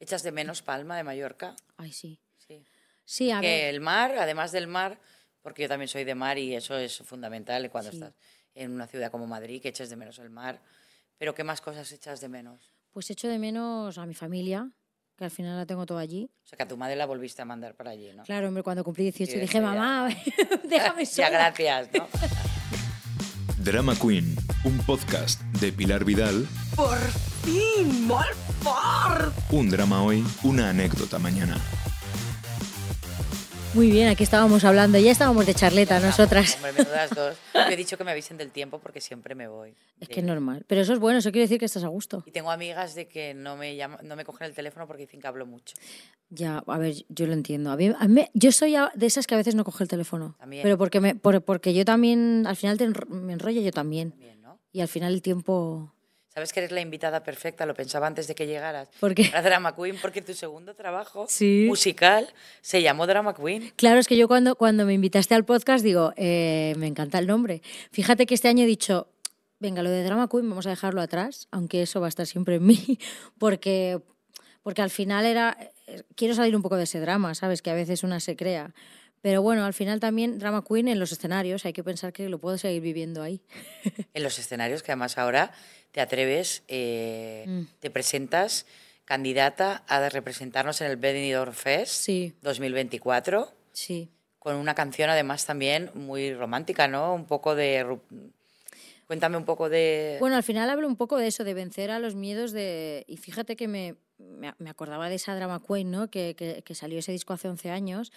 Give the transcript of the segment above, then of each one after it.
¿Echas de menos Palma de Mallorca? Ay, sí. Sí. Sí, a que ver. el mar, además del mar, porque yo también soy de mar y eso es fundamental cuando Sí. estás en una ciudad como Madrid, que eches de menos el mar. Pero ¿qué más cosas echas de menos? Pues echo de menos a mi familia, que al final la tengo toda allí. O sea, que a tu madre la volviste a mandar para allí, ¿no? Claro, hombre, cuando cumplí 18 Sí, dije, ya- mamá, déjame ya, sola. gracias, ¿no? Drama Queen, un podcast de Pilar Vidal. ¡Por fin, Molfort! Un drama hoy, una anécdota mañana. Muy bien, aquí estábamos hablando, ya estábamos de charleta nosotras. Hombre, menudas dos. Yo he dicho que me avisen del tiempo porque siempre me voy. Es que es normal. Pero eso es bueno, eso quiere decir que estás a gusto. Y tengo amigas de que no me, llama- no me cogen el teléfono porque dicen que hablo mucho. Ya, a ver, yo lo entiendo. A mí, a mí- yo soy de esas que a veces no coge el teléfono. También. Pero porque, me, por- porque yo también, al final te enro- me enrollo yo también. También, ¿no? Y al final el tiempo... Sabes que eres la invitada perfecta, lo pensaba antes de que llegaras. ¿Por qué? Para Drama Queen, porque tu segundo trabajo Sí. musical se llamó Drama Queen. Claro, es que yo cuando, cuando me invitaste al podcast digo, eh, me encanta el nombre. Fíjate que este año he dicho, venga, lo de Drama Queen vamos a dejarlo atrás, aunque eso va a estar siempre en mí, porque, porque al final era, eh, quiero salir un poco de ese drama, ¿sabes? Que a veces una se crea. Pero bueno, al final también Drama Queen en los escenarios, hay que pensar que lo puedo seguir viviendo ahí. En los escenarios, que además ahora te atreves, eh, Mm. te presentas candidata a representarnos en el Benidorm Fest Sí. 2024, Sí. con una canción además también muy romántica, ¿no? Un poco de... Cuéntame un poco de... Bueno, al final hablo un poco de eso, de vencer a los miedos de... Y fíjate que me, me acordaba de esa Drama Queen, ¿no? Que, que, salió ese disco hace 11 años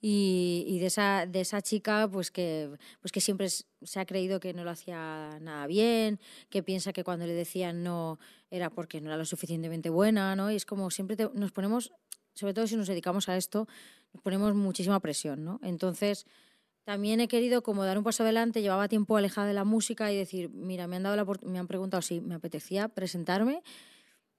y, y de, esa, de esa chica pues que, pues que siempre se ha creído que no lo hacía nada bien, que piensa que cuando le decían no era porque no era lo suficientemente buena, ¿no? Y es como siempre nos ponemos, sobre todo si nos dedicamos a esto, nos ponemos muchísima presión, ¿no? Entonces... También he querido como dar un paso adelante, llevaba tiempo alejada de la música y decir, mira, me han dado la me han preguntado si me apetecía presentarme.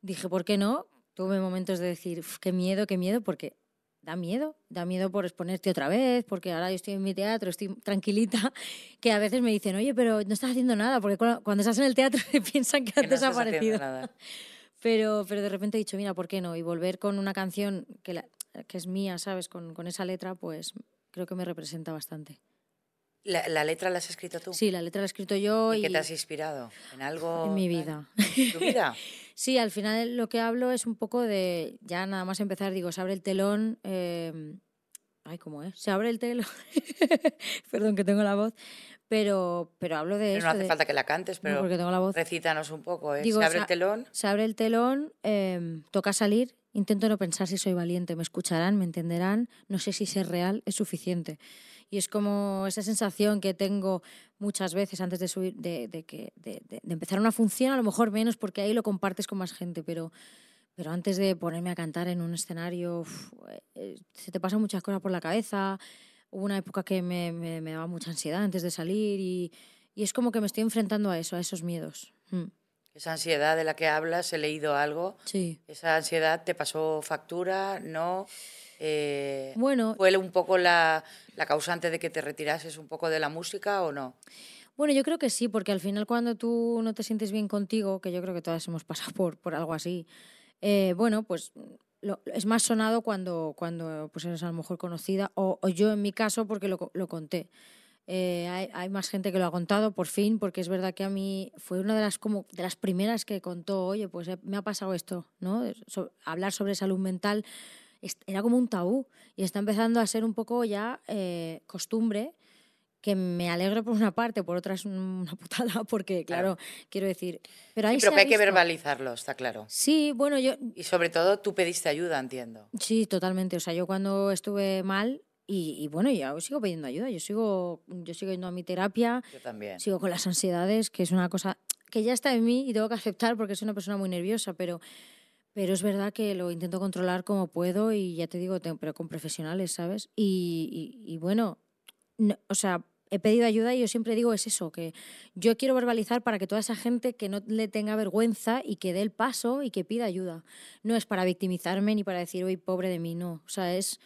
Dije, ¿por qué no? Tuve momentos de decir, "Uf, qué miedo, qué miedo, porque da miedo, da miedo por exponerte otra vez, porque ahora yo estoy en mi teatro, estoy tranquilita, que a veces me dicen, oye, pero no estás haciendo nada, porque cu- cuando estás en el teatro piensan que, que has no desaparecido. nada. Pero, pero de repente he dicho, mira, ¿por qué no? Y volver con una canción que, la- que es mía, ¿sabes? Con, con esa letra, pues creo que me representa bastante. ¿La, la letra la has escrito tú? Sí, la letra la he escrito yo ¿En y qué te has inspirado? ¿En algo? en mi vida. ¿En tu vida? Sí, al final lo que hablo es un poco de, ya nada más empezar, digo, se abre el telón, eh, ay, ¿cómo es? Se abre el telón, perdón que tengo la voz, pero, pero hablo de Pero no hace de- falta que la cantes, no, pero porque tengo la voz. recítanos un poco, ¿eh? Digo, Se abre el telón. Se abre el telón, eh, toca salir, intento no pensar si soy valiente, me escucharán, me entenderán, no sé si ser real es suficiente. Y es como esa sensación que tengo muchas veces antes de subir, de, de que, de, de- empezar una función, a lo mejor menos porque ahí lo compartes con más gente, pero, pero antes de ponerme a cantar en un escenario, uf, eh, se te pasan muchas cosas por la cabeza. Hubo una época que me, me- me daba mucha ansiedad antes de salir y, y es como que me estoy enfrentando a eso, a esos miedos. Mm, Esa ansiedad de la que hablas, he leído algo. Sí. ¿Esa ansiedad te pasó factura? ¿No? Eh, Bueno, ¿Fue un poco la, la causante de que te retirases un poco de la música o no? Bueno, yo creo que sí, porque al final cuando tú no te sientes bien contigo, que yo creo que todas hemos pasado por, por algo así, eh, bueno, pues lo- es más sonado cuando, cuando pues eres a lo mejor conocida, o, o yo en mi caso porque lo, lo conté. Eh, hay, hay más gente que lo ha contado, por fin, porque es verdad que a mí fue una de las, como, de las primeras que contó, oye, pues me ha pasado esto, ¿no? So- hablar sobre salud mental era como un tabú y está empezando a ser un poco ya eh, costumbre que me alegro por una parte, por otra es una putada, porque claro, quiero decir, pero ahí Sí, pero que ha hay que verbalizarlo, está claro. Sí, bueno, yo Y sobre todo tú pediste ayuda, entiendo. sí, totalmente, o sea, yo cuando estuve mal y, y bueno, ya sigo pidiendo ayuda, yo sigo yo sigo yendo a mi terapia, Yo también. sigo con las ansiedades, que es una cosa que ya está en mí y tengo que aceptar porque soy una persona muy nerviosa, pero pero es verdad que lo intento controlar como puedo y ya te digo, pero con profesionales, ¿sabes? Y, y- bueno, no- o sea, he pedido ayuda y yo siempre digo es eso, que yo quiero verbalizar para que toda esa gente que no le tenga vergüenza y que dé el paso y que pida ayuda. No es para victimizarme ni para decir, uy, pobre de mí, no. O sea, es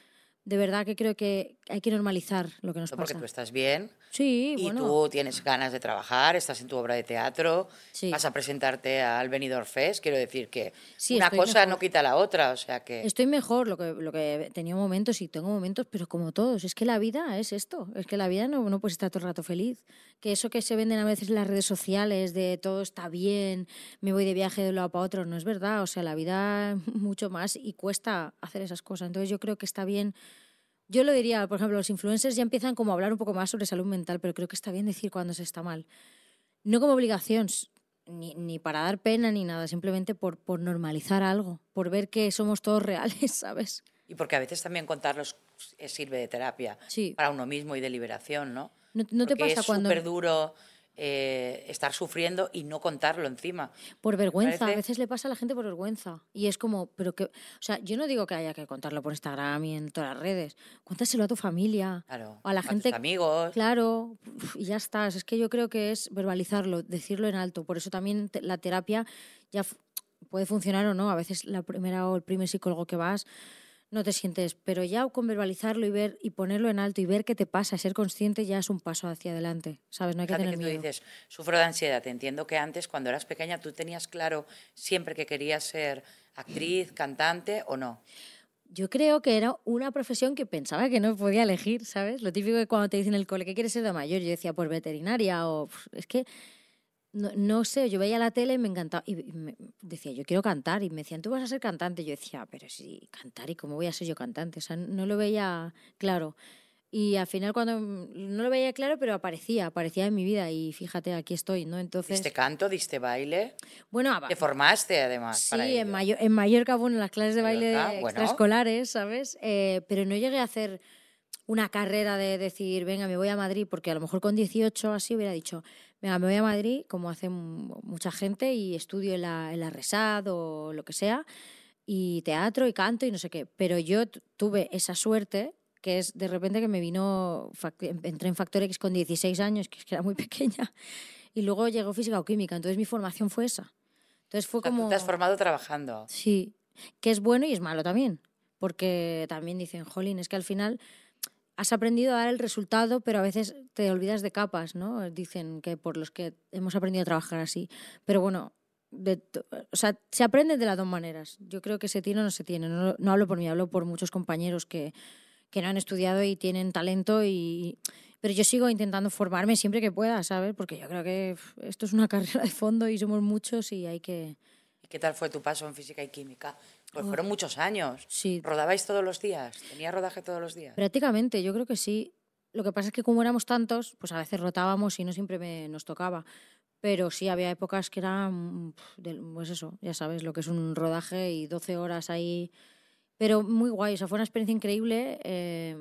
de verdad que creo que hay que normalizar lo que nos Porque pasa. tú estás bien Sí, y bueno. tú tienes ganas de trabajar, estás en tu obra de teatro, Sí. vas a presentarte al Benidorm Fest. Quiero decir que Sí, una cosa mejor. no quita la otra, o sea que... Estoy mejor, lo que, lo que he tenido momentos y tengo momentos, pero como todos, es que la vida es esto, es que la vida no, no puedes estar todo el rato feliz. Que eso que se venden a veces en las redes sociales de todo está bien, me voy de viaje de un lado para otro, no es verdad, o sea, la vida mucho más y cuesta hacer esas cosas. Entonces yo creo que está bien, yo lo diría, por ejemplo, los influencers ya empiezan como a hablar un poco más sobre salud mental, pero creo que está bien decir cuando se está mal. No como obligación, ni, ni para dar pena ni nada, simplemente por, por normalizar algo, por ver que somos todos reales, ¿sabes? Y porque a veces también contarlos eh, sirve de terapia Sí. para uno mismo y de liberación, ¿no? ¿No, no te pasa es cuando súper duro eh, estar sufriendo y no contarlo encima. por vergüenza, a veces le pasa a la gente por vergüenza y es como, pero que, o sea, yo no digo que haya que contarlo por Instagram y en todas las redes, cuéntaselo a tu familia, Claro. a la tus gente, amigos. claro, y ya está. Es que yo creo que es verbalizarlo, decirlo en alto. Por eso también te- la terapia ya puede funcionar o no. A veces la primera o el primer psicólogo que vas no te sientes, pero ya con verbalizarlo y ver y ponerlo en alto y ver qué te pasa, ser consciente ya es un paso hacia adelante, ¿sabes? No hay que Fíjate tener que tú miedo. dices, sufro de ansiedad. Te entiendo que antes, cuando eras pequeña, tú tenías claro siempre que querías ser actriz, cantante o no. Yo creo que era una profesión que pensaba que no podía elegir, ¿sabes? Lo típico que cuando te dicen en el cole, ¿qué quieres ser de mayor? Yo decía, pues veterinaria o... Es que, no, no sé, yo veía la tele y me encantaba. Y me decía, yo quiero cantar. Y me decían, tú vas a ser cantante. Yo decía, pero sí, cantar, ¿y cómo voy a ser yo cantante? O sea, no lo veía claro. Y al final cuando... No lo veía claro, pero aparecía, aparecía en mi vida. Y fíjate, aquí estoy, ¿no? Entonces... Diste canto, diste baile, Bueno, te formaste además. Sí, para en, ello. Mayo- en Mallorca, bueno, en las clases de baile Mallorca, bueno. extraescolares, ¿sabes? Eh, pero no llegué a hacer una carrera de decir, venga, me voy a Madrid, porque a lo mejor con 18 así hubiera dicho, venga, me voy a Madrid, como hace mucha gente, y estudio en la, en la RESAD o lo que sea, y teatro y canto y no sé qué. Pero yo tuve esa suerte que es de repente que me vino, fac- entré en Factor X con 16 años, que era muy pequeña, y luego llegó física o química, entonces mi formación fue esa. Entonces fue O sea, tú como... te has formado trabajando. Sí, que es bueno y es malo también, porque también dicen, jolín, es que al final has aprendido a dar el resultado, pero a veces te olvidas de capas, ¿no? Dicen que por los que hemos aprendido a trabajar así. Pero bueno, de o sea, se aprende de las dos maneras. Yo creo que se tiene o no se tiene. No, no hablo por mí, hablo por muchos compañeros que, que no han estudiado y tienen talento y... Pero yo sigo intentando formarme siempre que pueda, ¿sabes? Porque yo creo que esto es una carrera de fondo y somos muchos y hay que... ¿Y qué tal fue tu paso en física y química? Pues fueron muchos años. Sí, ¿Rodabais todos los días? ¿Tenía rodaje todos los días? Prácticamente, yo creo que sí. Lo que pasa es que como éramos tantos, pues a veces rotábamos y no siempre me- nos tocaba. Pero sí, había épocas que eran, pues eso, ya sabes, lo que es un rodaje y 12 horas ahí. Pero muy guay, o sea, fue una experiencia increíble. eh,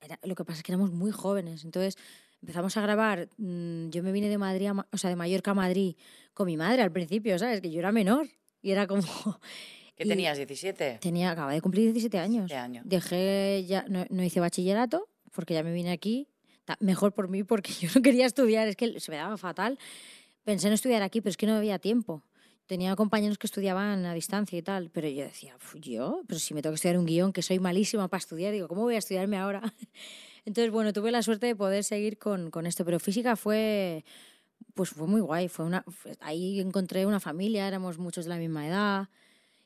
era- lo que pasa es que éramos muy jóvenes, entonces empezamos a grabar. mm, yo me vine de Madrid, a o sea, de Mallorca a Madrid con mi madre al principio, ¿sabes? Que yo era menor y era como... ¿Qué tenías? ¿17? Tenía, acababa de cumplir 17 años. 17 años. Dejé, ya no, no hice bachillerato porque ya me vine aquí. Ta- Mejor por mí porque yo no quería estudiar, es que se me daba fatal. Pensé en estudiar aquí, pero es que no había tiempo. Tenía compañeros que estudiaban a distancia y tal, pero yo decía, "Uf, yo, pero si me tengo que estudiar un guion, que soy malísima para estudiar, digo, ¿cómo voy a estudiarme ahora? Entonces, bueno, tuve la suerte de poder seguir con, con esto, pero física fue, pues fue muy guay. Fue una, fue- ahí encontré una familia, éramos muchos de la misma edad.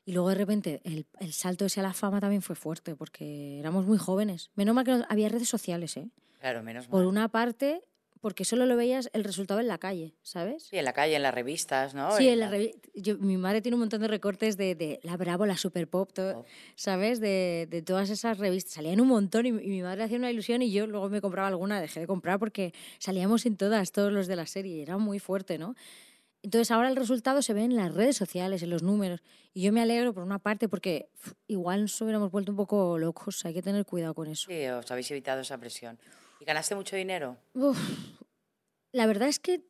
Y luego de repente el, el salto ese a la fama también fue fuerte, porque éramos muy jóvenes. Menos mal que no- había redes sociales, ¿eh? Claro, menos Por mal. una parte, porque solo lo veías el resultado en la calle, ¿sabes? Sí, en la calle, en las revistas, ¿no? Sí, en la- la revi- yo- mi madre tiene un montón de recortes de, de La Bravo, la Super Pop, todo, Pop. ¿sabes? De, de todas esas revistas. Salían un montón y, y mi madre hacía una ilusión y yo luego me compraba alguna, dejé de comprar porque salíamos en todas, todos los de la serie, y era muy fuerte, ¿no? Entonces ahora el resultado se ve en las redes sociales, en los números. Y yo me alegro por una parte porque uf, igual nos hubiéramos vuelto un poco locos, hay que tener cuidado con eso. Sí, os habéis evitado esa presión. ¿Y ganaste mucho dinero? Uf, la verdad es que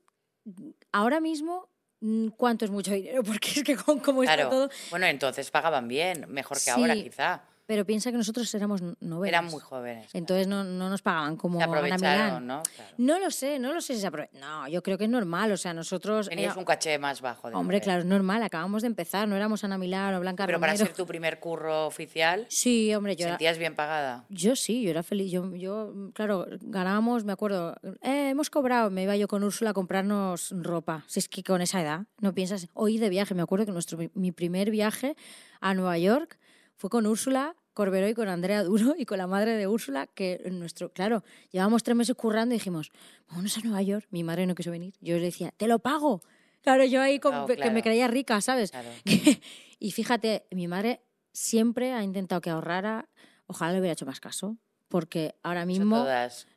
ahora mismo, mm, ¿cuánto es mucho dinero? Porque es que con cómo está todo... Bueno, entonces pagaban bien, mejor que ahora quizá. Pero piensa que nosotros éramos novelas. Eran muy jóvenes. Entonces no, no nos pagaban como Se aprovecharon, ¿no? Claro. No lo sé, no lo sé si se aprove- No, yo creo que es normal. O sea, nosotros. Tenías era- un caché más bajo. de Hombre, claro, es normal. Acabamos de empezar. No éramos Ana Milán o Blanca Pero para Romero. ser tu primer curro oficial, Sí, hombre, yo era- ¿sentías bien pagada? Yo sí, yo era feliz. Yo, yo, claro, ganábamos, me acuerdo, eh, hemos cobrado, me iba yo con Úrsula a comprarnos ropa. Si es que con esa edad, no piensas, hoy de viaje, me acuerdo que nuestro, mi primer viaje a Nueva York fue con Úrsula Corberó y con Andrea Duro y con la madre de Úrsula, que nuestro, claro, llevábamos tres meses currando y dijimos, vámonos a Nueva York. Mi madre no quiso venir. Yo le decía, te lo pago. Claro, yo ahí con- Claro, que me creía rica, ¿sabes? Claro. y fíjate, mi madre siempre ha intentado que ahorrara. Ojalá le hubiera hecho más caso, porque ahora mismo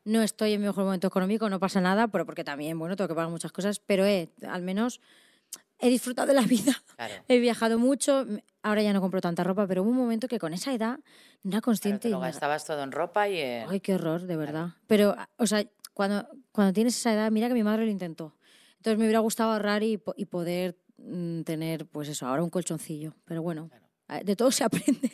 no estoy en mi mejor momento económico, no pasa nada, pero porque también, bueno, tengo que pagar muchas cosas, pero he, al menos he disfrutado de la vida. Claro. He viajado mucho, ahora ya no compro tanta ropa, pero hubo un momento que con esa edad no era Claro, consciente. lo me- gastabas todo en ropa y en... Ay, qué horror, de verdad. Pero, o sea, cuando, cuando tienes esa edad, mira que mi madre lo intentó. Entonces me hubiera gustado ahorrar y, y poder mm, tener, pues eso, ahora un colchoncillo. Pero bueno, eh, de todo se aprende.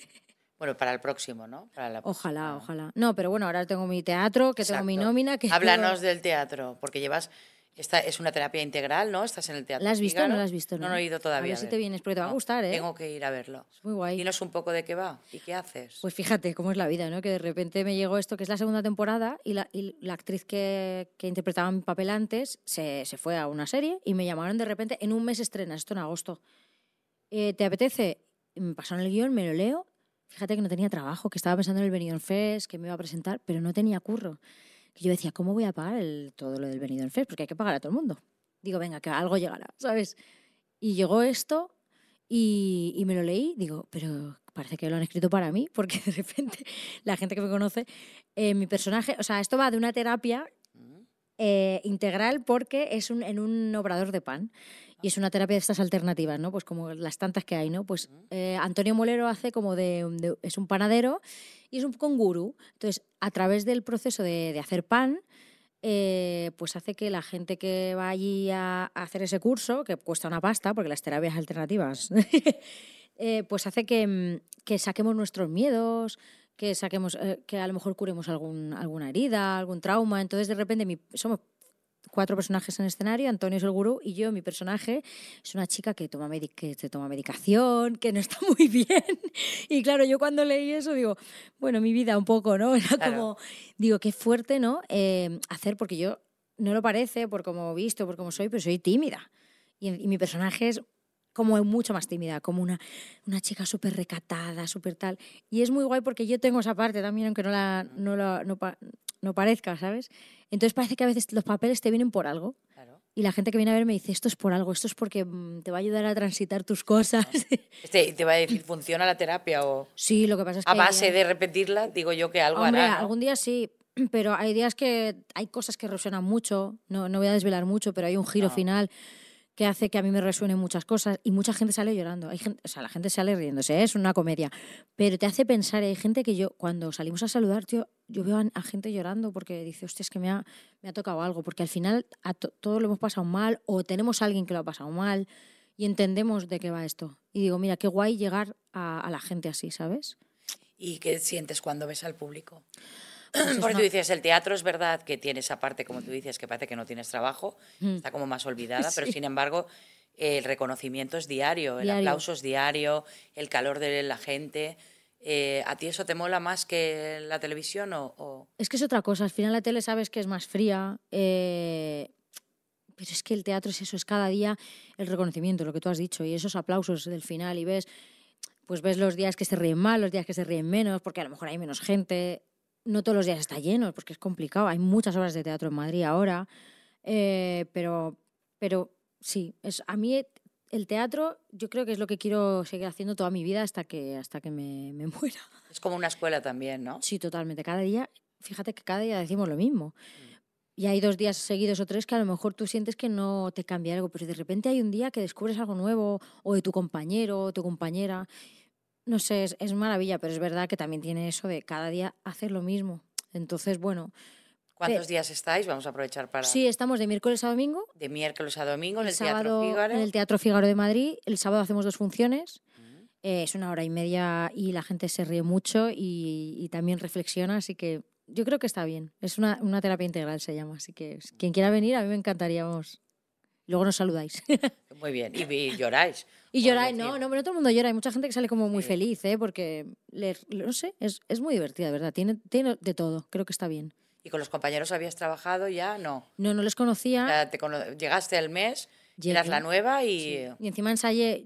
Bueno, para el próximo, ¿no? Para la Ojalá, próxima. ojalá. No, pero bueno, ahora tengo mi teatro, que tengo mi Exacto. nómina, que Háblanos todo- del teatro, porque llevas... Esta es una terapia integral, ¿no? Estás en el teatro. ¿La has visto o no la has visto? No, no he ido todavía. A ver si te vienes, porque te va a gustar, ¿eh? Tengo que ir a verlo. Es muy guay. Dinos un poco de qué va y qué haces. Pues fíjate cómo es la vida, ¿no? Que de repente me llegó esto, que es la segunda temporada, y la, y la actriz que, que interpretaba mi papel antes se, se fue a una serie y me llamaron de repente, en un mes estrenas, esto en agosto. Eh, ¿Te apetece? Me pasaron el guion, me lo leo. Fíjate que no tenía trabajo, que estaba pensando en el Benidorm Fest, que me iba a presentar, pero no tenía curro. Que yo decía, ¿cómo voy a pagar el, todo lo del Benidorm Fest? Porque hay que pagar a todo el mundo. Digo, venga, que algo llegará, ¿sabes? Y llegó esto y, y me lo leí, digo, pero parece que lo han escrito para mí, porque de repente la gente que me conoce, eh, mi personaje, o sea, esto va de una terapia eh, integral porque es un, en un obrador de pan. Y es una terapia de estas alternativas, ¿no? Pues como las tantas que hay, ¿no? Pues eh, Antonio Molero hace como de, de- es un panadero y es un gurú. Entonces, a través del proceso de, de hacer pan, eh, pues hace que la gente que va allí a, a hacer ese curso, que cuesta una pasta, porque las terapias alternativas, eh, pues hace que, mm, que saquemos nuestros miedos, que saquemos, eh, que a lo mejor curemos algún, alguna herida, algún trauma. Entonces, de repente, mi- somos cuatro personajes en escenario, Antonio es el gurú y yo, mi personaje, es una chica que, toma que se toma medicación, que no está muy bien. Y claro, yo cuando leí eso digo, bueno, mi vida un poco, ¿no? Era Claro. como, digo, qué fuerte, ¿no? Eh, hacer, porque yo no lo parece por como he visto, por como soy, pero soy tímida. Y, y mi personaje es como mucho más tímida, como una, una chica súper recatada, súper tal. Y es muy guay porque yo tengo esa parte también, aunque no, la, no, la- no, no parezca, ¿sabes? Entonces parece que a veces los papeles te vienen por algo. Claro. Y la gente que viene a ver me dice, esto es por algo, esto es porque mm, te va a ayudar a transitar tus cosas. Este, te va a decir, ¿funciona la terapia o sí, lo que pasa es que... a base de repetirla? Digo yo que algo Hombre, hará, ¿no? algún día sí, pero hay días que hay cosas que resuenan mucho, no, no voy a desvelar mucho, pero hay un giro No. final que hace que a mí me resuenen muchas cosas y mucha gente sale llorando. Hay gente, o sea, la gente sale riéndose, ¿eh? es una comedia, pero te hace pensar, hay gente que yo, cuando salimos a saludar, tío, yo veo a, a gente llorando porque dice, hostia, es que me ha, me ha tocado algo, porque al final a to- lo hemos pasado mal o tenemos a alguien que lo ha pasado mal y entendemos de qué va esto. Y digo, mira, qué guay llegar a, a la gente así, ¿sabes? ¿Y qué sientes cuando ves al público? Porque tú dices, el teatro es verdad que tiene esa parte, como tú dices, que parece que no tienes trabajo, Mm. está como más olvidada, pero sin embargo el reconocimiento es diario, el aplauso es diario, el calor de la gente. Eh, ¿A ti eso te mola más que la televisión o...? o- Es que es otra cosa. Al final la tele sabes que es más fría. eh, pero es que el teatro es eso, es cada día el reconocimiento, lo que tú has dicho, y esos aplausos del final. Y ves, pues ves los días que se ríen más, los días que se ríen menos, porque a lo mejor hay menos gente. No todos los días está lleno, porque es complicado. Hay muchas obras de teatro en Madrid ahora. eh, pero, pero sí, es, a mí el teatro yo creo que es lo que quiero seguir haciendo toda mi vida hasta que, hasta que me, me muera. Es como una escuela también, ¿no? Sí, totalmente. Cada día, fíjate que cada día decimos lo mismo. Y hay dos días seguidos o tres que a lo mejor tú sientes que no te cambia algo, pero de repente hay un día que descubres algo nuevo, o de tu compañero, o tu compañera. No sé, es, es maravilla, pero es verdad que también tiene eso de cada día hacer lo mismo. Entonces, bueno, ¿Cuántos días estáis? Vamos a aprovechar para... sí, estamos de miércoles a domingo. De miércoles a domingo en El el, Teatro Fígaro. en el Teatro Fígaro de Madrid. El sábado hacemos dos funciones. Eh, es una hora y media y la gente se ríe mucho y, y también reflexiona, así que yo creo que está bien. Es una, una terapia integral, se llama. Así que quien quiera venir, a mí me encantaría. Vamos. Luego nos saludáis. Muy bien. Y, y lloráis. y lloráis, no, no, pero todo el mundo llora. Hay mucha gente que sale como muy Sí. feliz, ¿eh? Porque, le- no sé, es, es muy divertida, verdad. Tiene, tiene de todo. Creo que está bien. ¿Y con los compañeros habías trabajado ya? No. No, no les conocía. Te cono- llegaste al mes, eras Llegué. la nueva y... Y encima ensayé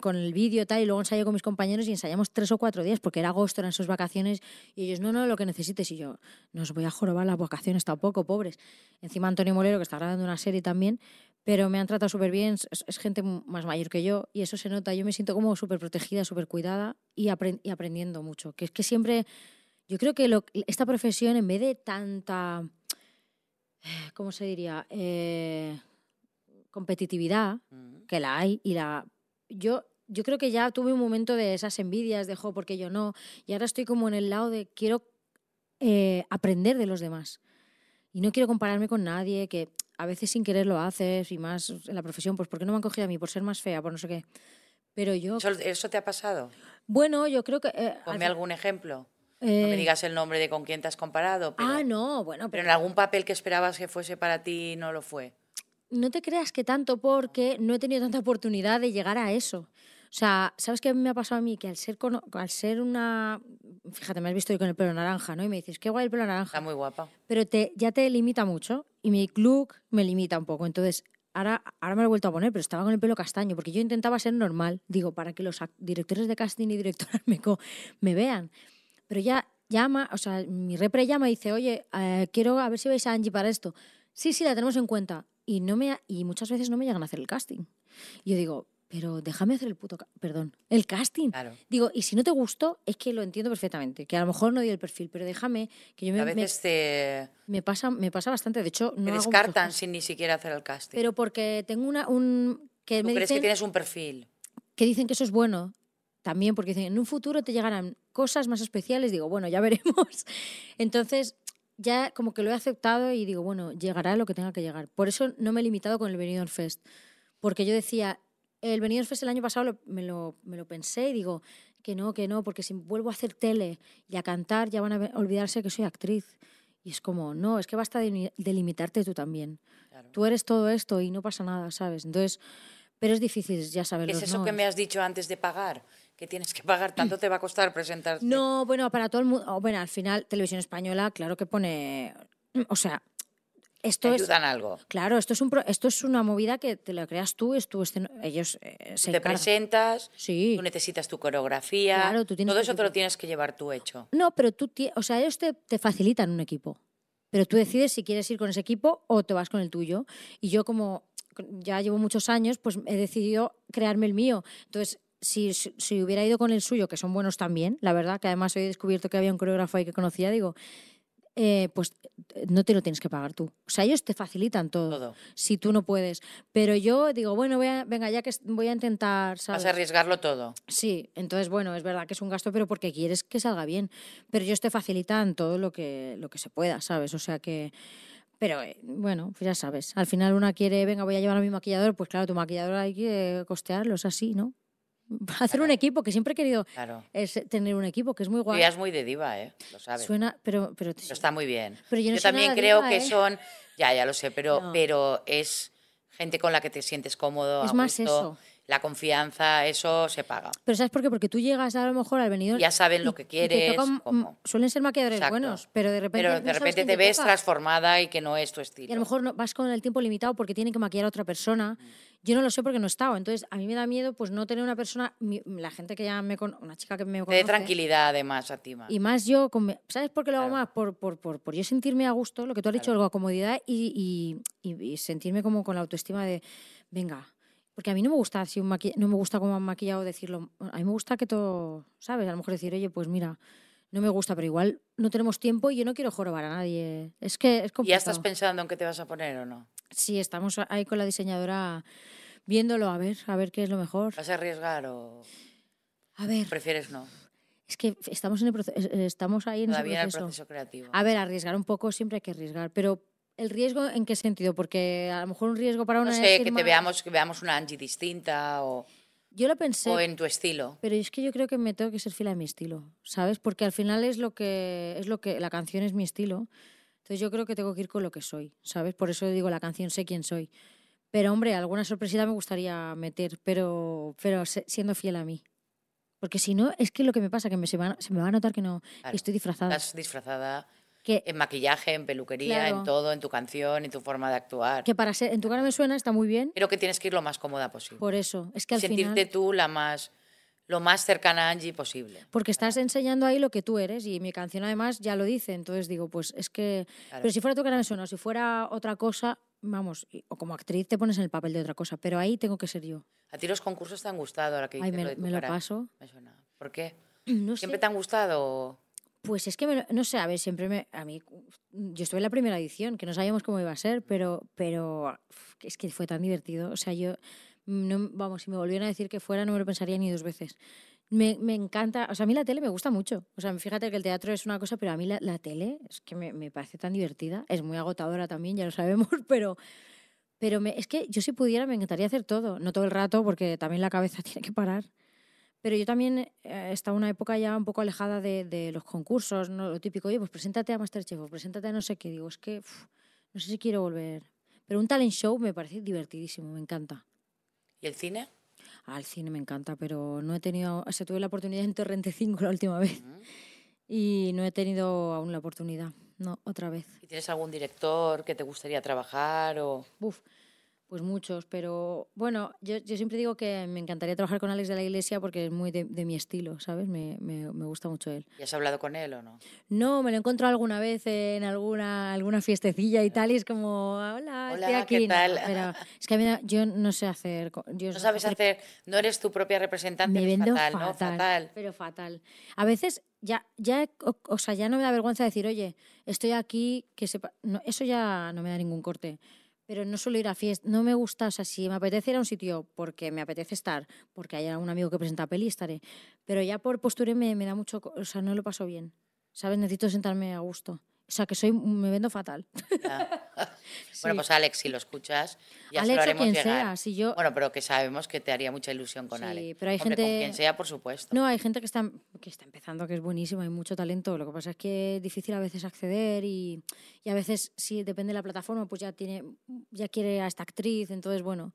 con el vídeo tal, y luego ensayé con mis compañeros y ensayamos tres o cuatro días porque era agosto, eran sus vacaciones, y ellos, no, no, lo que necesites. Y yo, no os voy a jorobar las vacaciones tampoco, pobres. Encima Antonio Molero, que está grabando una serie también, pero me han tratado súper bien, es, es gente más mayor que yo, y eso se nota. Yo me siento como súper protegida, súper cuidada y, apren- y aprendiendo mucho. Que es que siempre, yo creo que lo- esta profesión, en vez de tanta, ¿cómo se diría? Eh, competitividad, Mm. que la hay y la yo yo creo que ya tuve un momento de esas envidias de jo porque yo no y ahora estoy como en el lado de quiero eh, aprender de los demás y no quiero compararme con nadie que a veces sin querer lo haces y más en la profesión pues porque no me han cogido a mí por ser más fea por no sé qué pero yo ¿Eso, eso te ha pasado? bueno yo creo que eh, Ponme algún ejemplo. No eh, me digas el nombre de con quién te has comparado, pero, ah no bueno pero pero en algún papel que esperabas que fuese para ti no lo fue. no te creas que tanto porque no he tenido tanta oportunidad de llegar a eso. O sea, ¿sabes qué me ha pasado a mí? Que al ser, cono- al ser una... Fíjate, me has visto hoy con el pelo naranja, ¿no? Y me dices, qué guay el pelo Está naranja. muy guapa. Pero te, ya te limita mucho y mi look me limita un poco. Entonces, ahora, ahora me lo he vuelto a poner, pero estaba con el pelo castaño porque yo intentaba ser normal, digo, para que los directores de casting y directoras me, me vean. Pero ya llama, o sea, mi repre llama y dice, oye, eh, quiero a ver si veis a Angie para esto. Sí, sí, la tenemos en cuenta. Y, no me, y muchas veces no me llegan a hacer el casting. Y yo digo, pero déjame hacer el puto, perdón, el casting. Claro. Digo, y si no te gustó, es que lo entiendo perfectamente, que a lo mejor no di el perfil, pero déjame, que yo me, A me- veces te, me pasa, me pasa bastante. De hecho, no muchos descartan sin ni siquiera hacer el casting. Pero porque tengo una, un... Que ¿Tú me crees dicen que tienes un perfil? que dicen que eso es bueno. También porque dicen, en un futuro te llegarán cosas más especiales. Digo, bueno, ya veremos. Entonces, ya como que lo he aceptado y digo, bueno, llegará lo que tenga que llegar. Por eso no me he limitado con el Benidorm Fest. Porque yo decía, el Benidorm Fest el año pasado lo- me, lo, me lo pensé y digo, que no, que no, porque si vuelvo a hacer tele y a cantar ya van a olvidarse que soy actriz. Y es como, no, es que basta de delimitarte tú también. Claro. Tú eres todo esto y no pasa nada, ¿sabes? Entonces, pero es difícil ya saber ¿Qué es eso que me has dicho antes de pagar? Que tienes que pagar, tanto te va a costar presentarte. No, bueno, para todo el mundo. Bueno, al final, Televisión Española, claro que pone. O sea, ¿Te esto es. ayudan algo? Claro, esto es, un, esto es una movida que te la creas tú, es tu ellos eh, se te encargan. presentas, Sí. tú necesitas tu coreografía, Claro, tú todo eso te lo tienes que llevar tú hecho. No, pero tú, o sea, ellos te, te facilitan un equipo. Pero tú decides si quieres ir con ese equipo o te vas con el tuyo. Y yo, como ya llevo muchos años, pues he decidido crearme el mío. Entonces, si, si hubiera ido con el suyo, que son buenos también, la verdad, que además hoy he descubierto que había un coreógrafo ahí que conocía, digo, eh, pues eh, no te lo tienes que pagar tú. O sea, ellos te facilitan todo, Todo. si tú no puedes. Pero yo digo, bueno, voy a- venga, ya que voy a intentar, ¿sabes? Vas a arriesgarlo todo. Sí, entonces bueno, es verdad que es un gasto, pero porque quieres que salga bien. Pero ellos te facilitan todo lo que, lo que se pueda, ¿sabes? O sea que. Pero eh, bueno, pues ya sabes. Al final una quiere, venga, voy a llevar a mi maquillador, pues claro, tu maquillador hay que costearlo, es así, ¿no? Hacer un equipo, que siempre he querido Claro. es tener un equipo, que es muy Tú guay. ya es muy de diva, ¿eh? Lo sabes. Suena, pero, pero, Pero está muy bien. Pero yo no también creo diva, que ¿eh? son, ya, ya lo sé, pero, No. pero es gente con la que te sientes cómodo. Es a más gusto, eso. La confianza, eso se paga. pero ¿sabes por qué? Porque tú llegas a lo mejor al venidor. Ya saben lo que quieres, tocan, mm, cómo. Suelen ser maquilladores Exacto. buenos, pero de repente. Pero de repente te ves toca. transformada y que no es tu estilo. Y a lo mejor no, vas con el tiempo limitado porque tienen que maquillar a otra persona. Yo no lo sé porque no he estado. Entonces, a mí me da miedo pues no tener una persona, mi- la gente que ya me conoce, una chica que me Te conoce. dé tranquilidad además a ti, más. Y más yo, con ¿sabes por qué lo hago más? Por, por, por, por yo sentirme a gusto, lo que tú has dicho, algo, comodidad y, y, y- y sentirme como con la autoestima de, venga, porque a mí no me gusta si un maqui- no me gusta cómo han maquillado decirlo. A mí me gusta que todo, ¿sabes? A lo mejor decir, oye, pues mira, no me gusta, pero igual no tenemos tiempo y yo no quiero jorobar a nadie. Es que es ¿Y ¿Ya complicado. estás pensando en qué te vas a poner o no? Sí, estamos ahí con la diseñadora viéndolo, a ver, a ver qué es lo mejor. ¿Vas a arriesgar o A ver, prefieres no? es que estamos, en el proce- eh, estamos ahí en ese en el proceso. proceso creativo. A ver, arriesgar un poco siempre hay que arriesgar, pero ¿el riesgo en qué sentido? Porque a lo mejor un riesgo para una No sé, que te veamos, que veamos una Angie distinta o... Yo lo pensé, o en tu estilo. pero es que yo creo que me tengo que ser fiel a mi estilo, ¿sabes? Porque al final es lo que es lo que la canción es mi estilo. Entonces yo creo que tengo que ir con lo que soy, ¿sabes? Por eso digo la canción sé quién soy. Pero hombre, alguna sorpresita me gustaría meter, pero pero siendo fiel a mí. Porque si no, es que lo que me pasa que me, se, va, se me va a notar que no que Claro. estoy disfrazada. Estás disfrazada Que, en maquillaje, en peluquería, Claro. en todo, en tu canción, en tu forma de actuar. que para ser en tu cara me suena está muy bien. Creo que tienes que ir lo más cómoda posible. Por eso, es que al Sentirte final tú la más, lo más cercana a Angie posible. Porque estás enseñando ahí lo que tú eres y mi canción además ya lo dice. Entonces digo, pues es que... Claro. Pero si fuera tu suena, o si fuera otra cosa, vamos, o como actriz te pones en el papel de otra cosa, pero ahí tengo que ser yo. ¿A ti los concursos te han gustado ahora que Ay, me, lo me lo paso. Me suena. ¿Por qué? No ¿Siempre sé. te han gustado? Pues es que, me no sé, a ver, siempre me... A mí, yo estuve en la primera edición, que no sabíamos cómo iba a ser, pero, pero es que fue tan divertido. O sea, yo, no, vamos, si me volvieran a decir que fuera, no me lo pensaría ni dos veces. Me, me encanta, o sea, a mí la tele me gusta mucho. O sea, fíjate que el teatro es una cosa, pero a mí la, la tele es que me, me parece tan divertida. Es muy agotadora también, ya lo sabemos, pero, pero me, es que yo si pudiera me encantaría hacer todo. No todo el rato, porque también la cabeza tiene que parar. Pero yo también eh, una época ya un poco alejada de, de los concursos, ¿no? lo típico, oye, pues preséntate a Masterchef o preséntate a no sé qué. Digo, es que uf, no sé si quiero volver. Pero un talent show me parece divertidísimo, me encanta. ¿Y el cine? Al cine me encanta, pero no he tenido, o sea, tuve la oportunidad en Torrente 5 la última vez y no he tenido aún la oportunidad, no, otra vez. ¿Y tienes algún director que te gustaría trabajar? O... Uf, pues muchos, pero bueno, yo, yo siempre digo que me encantaría trabajar con Alex de la Iglesia porque es muy de, de mi estilo, ¿sabes? Me, me, me gusta mucho él. ¿Y has hablado con él o no? No, me lo he encontrado alguna vez en alguna, alguna fiestecilla y tal, y es como, hola, estoy Hola, aquí. ¿qué tal? pero es que a mí yo no sé hacer. Yo No sabes hacer, no eres tu propia representante, Me vendo fatal, fatal, ¿no? Fatal. pero fatal. A veces ya, ya, o, o sea, ya no me da vergüenza decir, oye, estoy aquí, que sepa. No, eso ya no me da ningún corte. Pero no suelo ir a fiestas, no me gusta, o sea, si me apetece ir a un sitio porque me apetece estar, porque hay algún amigo que presenta peli, estaré. Pero ya por posture me, me da mucho, o sea, no lo paso bien. ¿Sabes? Necesito sentarme a gusto. O sea, que soy, me vendo fatal. Sí. Bueno, pues Alex, si lo escuchas, ya se Alex lo o haremos quien llegar. sea, si yo... Bueno, pero que sabemos que te haría mucha ilusión con Sí, Alex. pero hay Hombre, con gente- quien sea, por supuesto. No, hay gente que está, que está empezando, que es buenísima, hay mucho talento. Lo que pasa es que es difícil a veces acceder y, y a veces, si depende de la plataforma, pues ya, tiene, ya quiere a esta actriz. Entonces, bueno,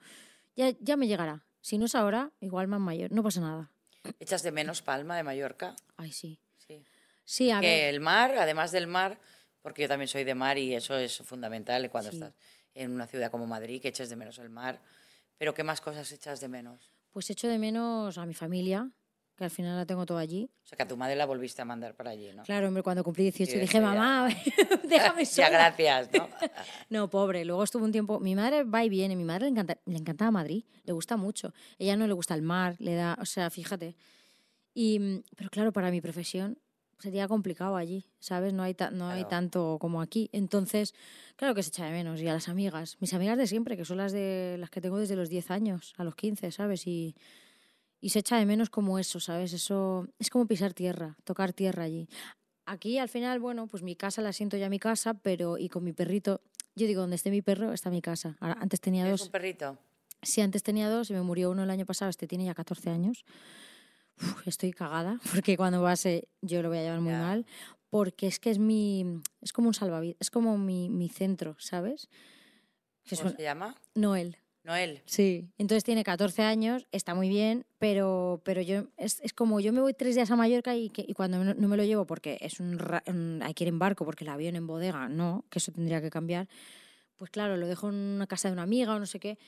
ya, ya me llegará. Si no es ahora, igual más mayor. No pasa nada. ¿Echas de menos Palma de Mallorca? Ay, sí. Sí. Sí, a que ver. el mar, además del mar, porque yo también soy de mar y eso es fundamental cuando Sí. estás en una ciudad como Madrid, que eches de menos el mar. Pero ¿qué más cosas echas de menos? Pues echo de menos a mi familia, que al final la tengo todo allí. O sea, que a tu madre la volviste a mandar para allí, ¿no? Claro, hombre, cuando cumplí 18 Sí, dije, ya- mamá, déjame sola. ya, gracias, ¿no? No, pobre. Luego estuvo un tiempo. Mi madre va y viene. Mi madre le, encanta, le encantaba Madrid. Le gusta mucho. Ella no le gusta el mar, le da. O sea, fíjate. Y, pero claro, para mi profesión sería complicado allí, ¿sabes? No hay, ta- no hay Claro. tanto como aquí. Entonces, claro que se echa de menos. Y a las amigas, mis amigas de siempre, que son las de las que tengo desde los 10 años, a los 15, ¿sabes? Y, y se echa de menos como eso, ¿sabes? Eso es como pisar tierra, tocar tierra allí. Aquí al final, bueno, pues mi casa la siento ya mi casa, pero y con mi perrito, yo digo, donde esté mi perro está mi casa. Ahora, antes tenía ¿Tienes dos. un perrito? Sí, antes tenía dos y me murió uno el año pasado, este tiene ya 14 años. Uf, estoy cagada, porque cuando pase yo lo voy a llevar muy Ya. mal, porque es que es mi, es como un salvavidas, es como mi, mi centro, ¿sabes? Que ¿Cómo suena- se llama? Noel. Noel. Sí. Entonces tiene 14 años, está muy bien, pero, pero yo es, es como yo me voy tres días a Mallorca y, que, y cuando no, no me lo llevo porque es un, un- hay que ir en barco porque el avión en bodega, no, que eso tendría que cambiar, pues claro, lo dejo en una casa de una amiga o no sé qué,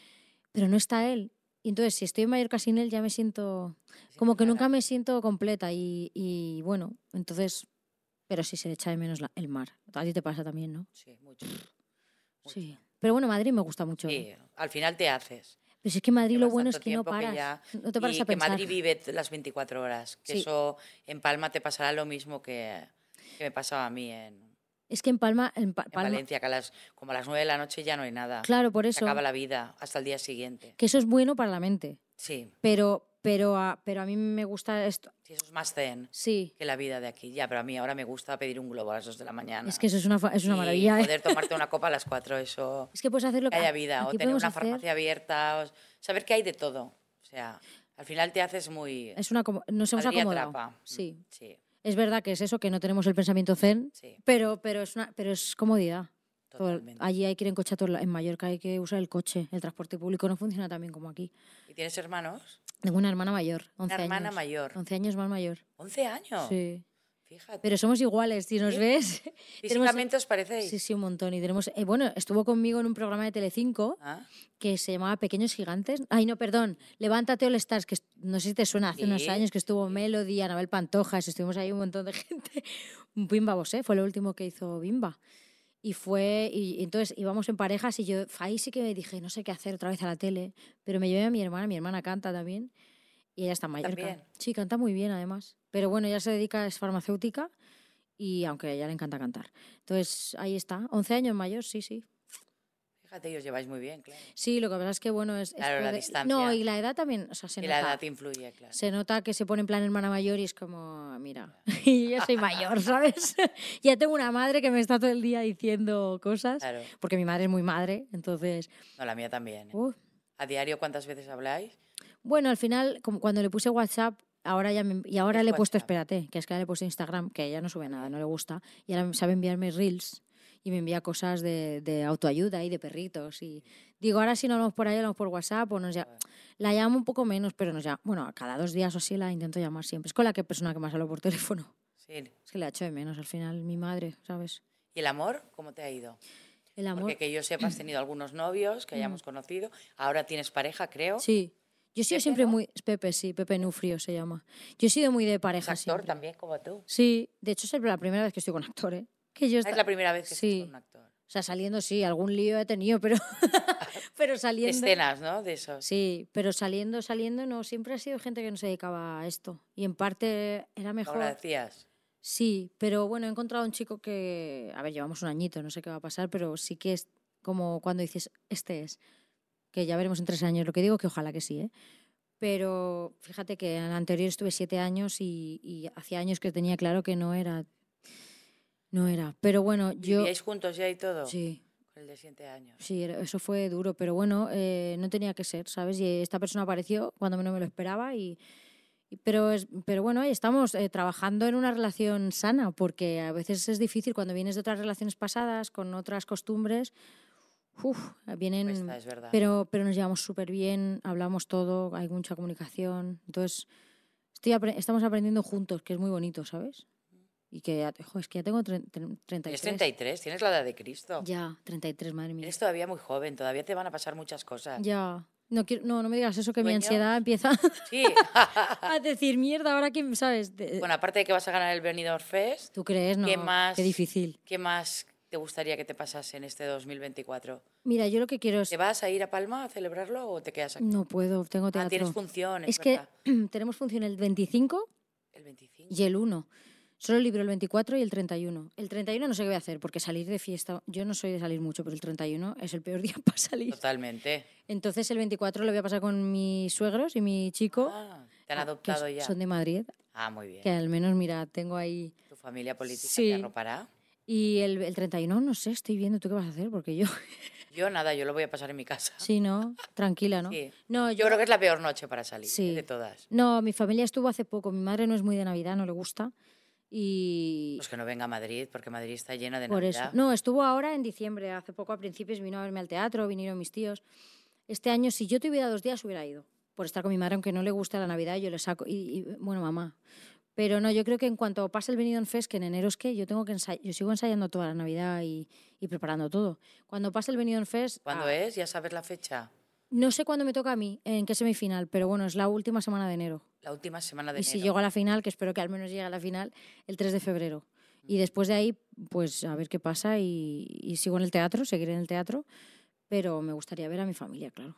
pero no está él. Y entonces si estoy en Mallorca sin él ya me siento, como que nunca me siento completa y, y bueno, entonces, pero sí se echa de menos la- el mar. A ti te pasa también, ¿no? Sí, mucho. Sí. Pero bueno, Madrid me gusta mucho. ¿eh? Sí, al final te haces. Pero si es que Madrid lo bueno es que no paras. ya- no te paras y a que pensar. Madrid vive las 24 horas. Que Sí. eso en Palma te pasará lo mismo que, que me pasaba a mí en, Es que en Palma, en Pa- en Palma Valencia, que a las, como a las 9 de la noche ya no hay nada. claro, por Se eso, acaba la vida hasta el día siguiente. que eso es bueno para la mente. Sí, Pero, pero, a, pero a mí me gusta esto. sí, eso es más zen Sí, que la vida de aquí. Ya, pero a mí ahora me gusta pedir un globo a las 2 de la mañana. es que eso es una, es una Y maravilla. ¿eh? poder tomarte una copa a las 4, eso... Es que puedes hacer lo Que que haya vida. O tener una hacer- farmacia abierta. o saber que hay de todo. O sea, Al final te haces muy... Es una nos hemos Madrid acomodado. Sí. Sí, Es verdad que es eso, que no tenemos el pensamiento zen, sí, pero, pero, es, una, pero es comodidad. Totalmente. allí hay que ir en coche En Mallorca hay que usar el coche. El transporte público no funciona tan bien como aquí. ¿Y tienes hermanos? Tengo una hermana mayor, 11 Una hermana años. mayor. 11 años más mayor. ¿11 años? Sí. Fíjate. Pero somos iguales, si nos ¿Sí? ves. tenemos- Físicamente os parecéis. Sí, sí, un montón. Y tenemos, eh, bueno, estuvo conmigo en un programa de Telecinco Ah, que se llamaba Pequeños Gigantes. Ay, no, perdón. Levántate All Stars, que no sé si te suena, hace unos años que estuvo Melody, Anabel Pantojas, estuvimos ahí un montón de gente. Bimba Bosé fue lo último que hizo Bimba. Y fue, y, y entonces íbamos en parejas y yo ahí sí que me dije, no sé qué hacer otra vez a la tele, pero me llevé a mi hermana, mi hermana canta también, y ella está en Mallorca. También. Sí, canta muy bien además. Pero bueno, ella se dedica, es farmacéutica, y aunque a ella le encanta cantar. Entonces ahí está, 11 años mayor, sí, sí. fíjate, y os lleváis muy bien, claro. Sí, lo que pasa es que, bueno, es... es Claro, la poder- distancia. No, y la edad también, o sea, se y nota. la edad influye, claro. Se nota que se pone en plan hermana mayor y es como, mira, y yo soy mayor, ¿sabes? ya tengo una madre que me está todo el día diciendo cosas, Claro. porque mi madre es muy madre, entonces... No, la mía también. ¿eh? uh, ¿A diario cuántas veces habláis? Bueno, al final, como cuando le puse WhatsApp, ahora ya me- y ahora le he puesto, WhatsApp. espérate, que es que ahora le he puesto Instagram, que ella no sube nada, no le gusta, y ahora sabe enviarme reels y me envía cosas de, de autoayuda y de perritos. Y digo, ahora si no hablamos por ahí, hablamos por WhatsApp o nos ya La llamo un poco menos, pero nos llama, bueno, cada dos días o así la intento llamar siempre. Es con la que persona que más hablo por teléfono. Sí. Es que la echo de menos al final, mi madre, ¿sabes? ¿Y el amor? ¿Cómo te ha ido? El amor. Porque que yo sepa, has tenido algunos novios que hayamos conocido. Ahora tienes pareja, creo. Sí. Yo he sido ¿Pepe, siempre muy. Pepe, sí, Pepe Nufrio se llama. Yo he sido muy de Es pareja actor siempre. también, como tú. Sí, de hecho es la primera vez que estoy con actor, ¿eh? Que yo Ah, Es la primera vez que Sí. estás con un actor. O sea, saliendo sí, algún lío he tenido, pero, pero saliendo... Escenas, ¿no? De esos. Sí, pero saliendo, saliendo, no, siempre ha sido gente que no se dedicaba a esto. Y en parte era mejor... Ahora decías. Sí, pero bueno, he encontrado un chico que, a ver, llevamos un añito, no sé qué va a pasar, pero sí que es como cuando dices, este es, que ya veremos en tres años, lo que digo que ojalá que sí, ¿eh? Pero fíjate que en el anterior estuve siete años y, y hacía años que tenía claro que no era, no era. Pero bueno, yo... ¿Vivíais juntos ya y todo? Sí, el de siete años. Sí, eso fue duro, pero bueno, eh, no tenía que ser, ¿sabes? Y esta persona apareció cuando no me lo esperaba y... y- Pero, es, pero bueno, estamos eh, trabajando en una relación sana, porque a veces es difícil cuando vienes de otras relaciones pasadas, con otras costumbres, uf, vienen... Cuesta, es verdad. Pero, pero nos llevamos súper bien, hablamos todo, hay mucha comunicación, entonces estoy apre- estamos aprendiendo juntos, que es muy bonito, ¿sabes? Y que, ya- jo, es que ya tengo tre- tre- 33. Tienes 33, tienes la edad de Cristo. Ya, 33, madre mía. Eres todavía muy joven, todavía te van a pasar muchas cosas. Ya. No, quiero, no, no me digas eso, que mi ansiedad empieza Sí. a decir mierda ahora que, ¿sabes? Bueno, aparte de que vas a ganar el Benidorm Fest, ¿Tú crees? No, ¿qué más? Qué difícil. ¿qué más te gustaría que te pasase en este 2024? Mira, yo lo que quiero es... ¿Te vas a ir a Palma a celebrarlo o te quedas aquí? No puedo, tengo ah, teatro. tienes función, es, es que tenemos función el 25 El 25. y el 1. Solo libro el 24 y el 31. El 31 no sé qué voy a hacer, porque salir de fiesta... Yo no soy de salir mucho, pero el 31 es el peor día para salir. Totalmente. Entonces el 24 lo voy a pasar con mis suegros y mi chico, Ah, te han que adoptado ya. son de Madrid, Ah, muy bien. que al menos, mira, tengo ahí... Tu familia política Sí. te arropará. Y el, el 31, no sé, estoy viendo tú qué vas a hacer, porque yo... Yo nada, yo lo voy a pasar en mi casa. Sí, ¿no? Tranquila, ¿no? Sí. No, Yo creo que es la peor noche para salir, Sí. ¿eh? de todas. No, mi familia estuvo hace poco. Mi madre no es muy de Navidad, no le gusta. Y Pues que no venga a Madrid, porque Madrid está llena de por eso. Navidad. No, estuvo ahora en diciembre, hace poco a principios vino a verme al teatro, vinieron mis tíos. Este año, si yo tuviera dos días, hubiera ido. Por estar con mi madre, aunque no le gusta la Navidad, yo le saco. Y, y, bueno, mamá. Pero no, yo creo que en cuanto pase el Benidorm Fest, que en enero es que yo tengo que ensayar, yo sigo ensayando toda la Navidad y, y preparando todo. Cuando pase el Benidorm Fest, ¿Cuándo ah, es? ¿Ya sabes la fecha? no sé cuándo me toca a mí, en qué semifinal, pero bueno, es la última semana de enero. La última semana de Y si enero. llego a la final, que espero que al menos llegue a la final, el 3 de febrero. Y después de ahí, pues a ver qué pasa y, y sigo en el teatro, seguiré en el teatro, pero me gustaría ver a mi familia, claro.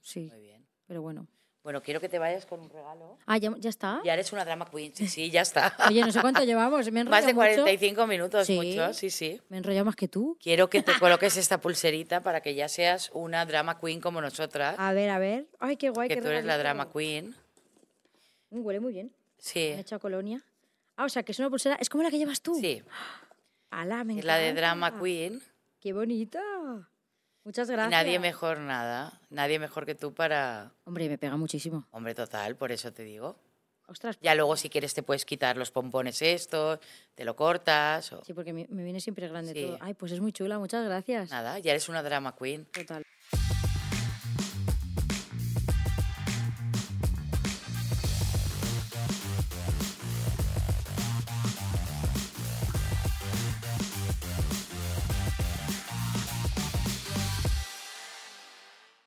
Sí, Muy bien. pero bueno. Bueno, quiero que te vayas con un regalo. Ah, ¿ya, ya está? Ya eres una drama queen. Sí, sí, ya está. Oye, no sé cuánto llevamos, me he Más de enrollado mucho. 45 minutos, Sí. mucho. Sí, sí. Me he enrollado más que tú. Quiero que te coloques esta pulserita para que ya seas una drama queen como nosotras. A ver, a ver. Ay, qué guay. que qué tú eres la drama queen. Mm, huele muy bien. Sí, Me he echado colonia. Ah, o sea, que es una pulsera, es como la que llevas tú. sí. Alá, me Es la de encanta. drama queen. Qué bonita. Muchas Y gracias. nadie mejor nada, nadie mejor que tú para... Hombre, me pega muchísimo. Hombre, total, por eso te digo. Ostras, Ya luego si quieres te puedes quitar los pompones estos, te lo cortas o... sí, porque me, me viene siempre grande Sí. todo. Ay, pues es muy chula, muchas gracias. Nada, ya eres una drama queen. Total.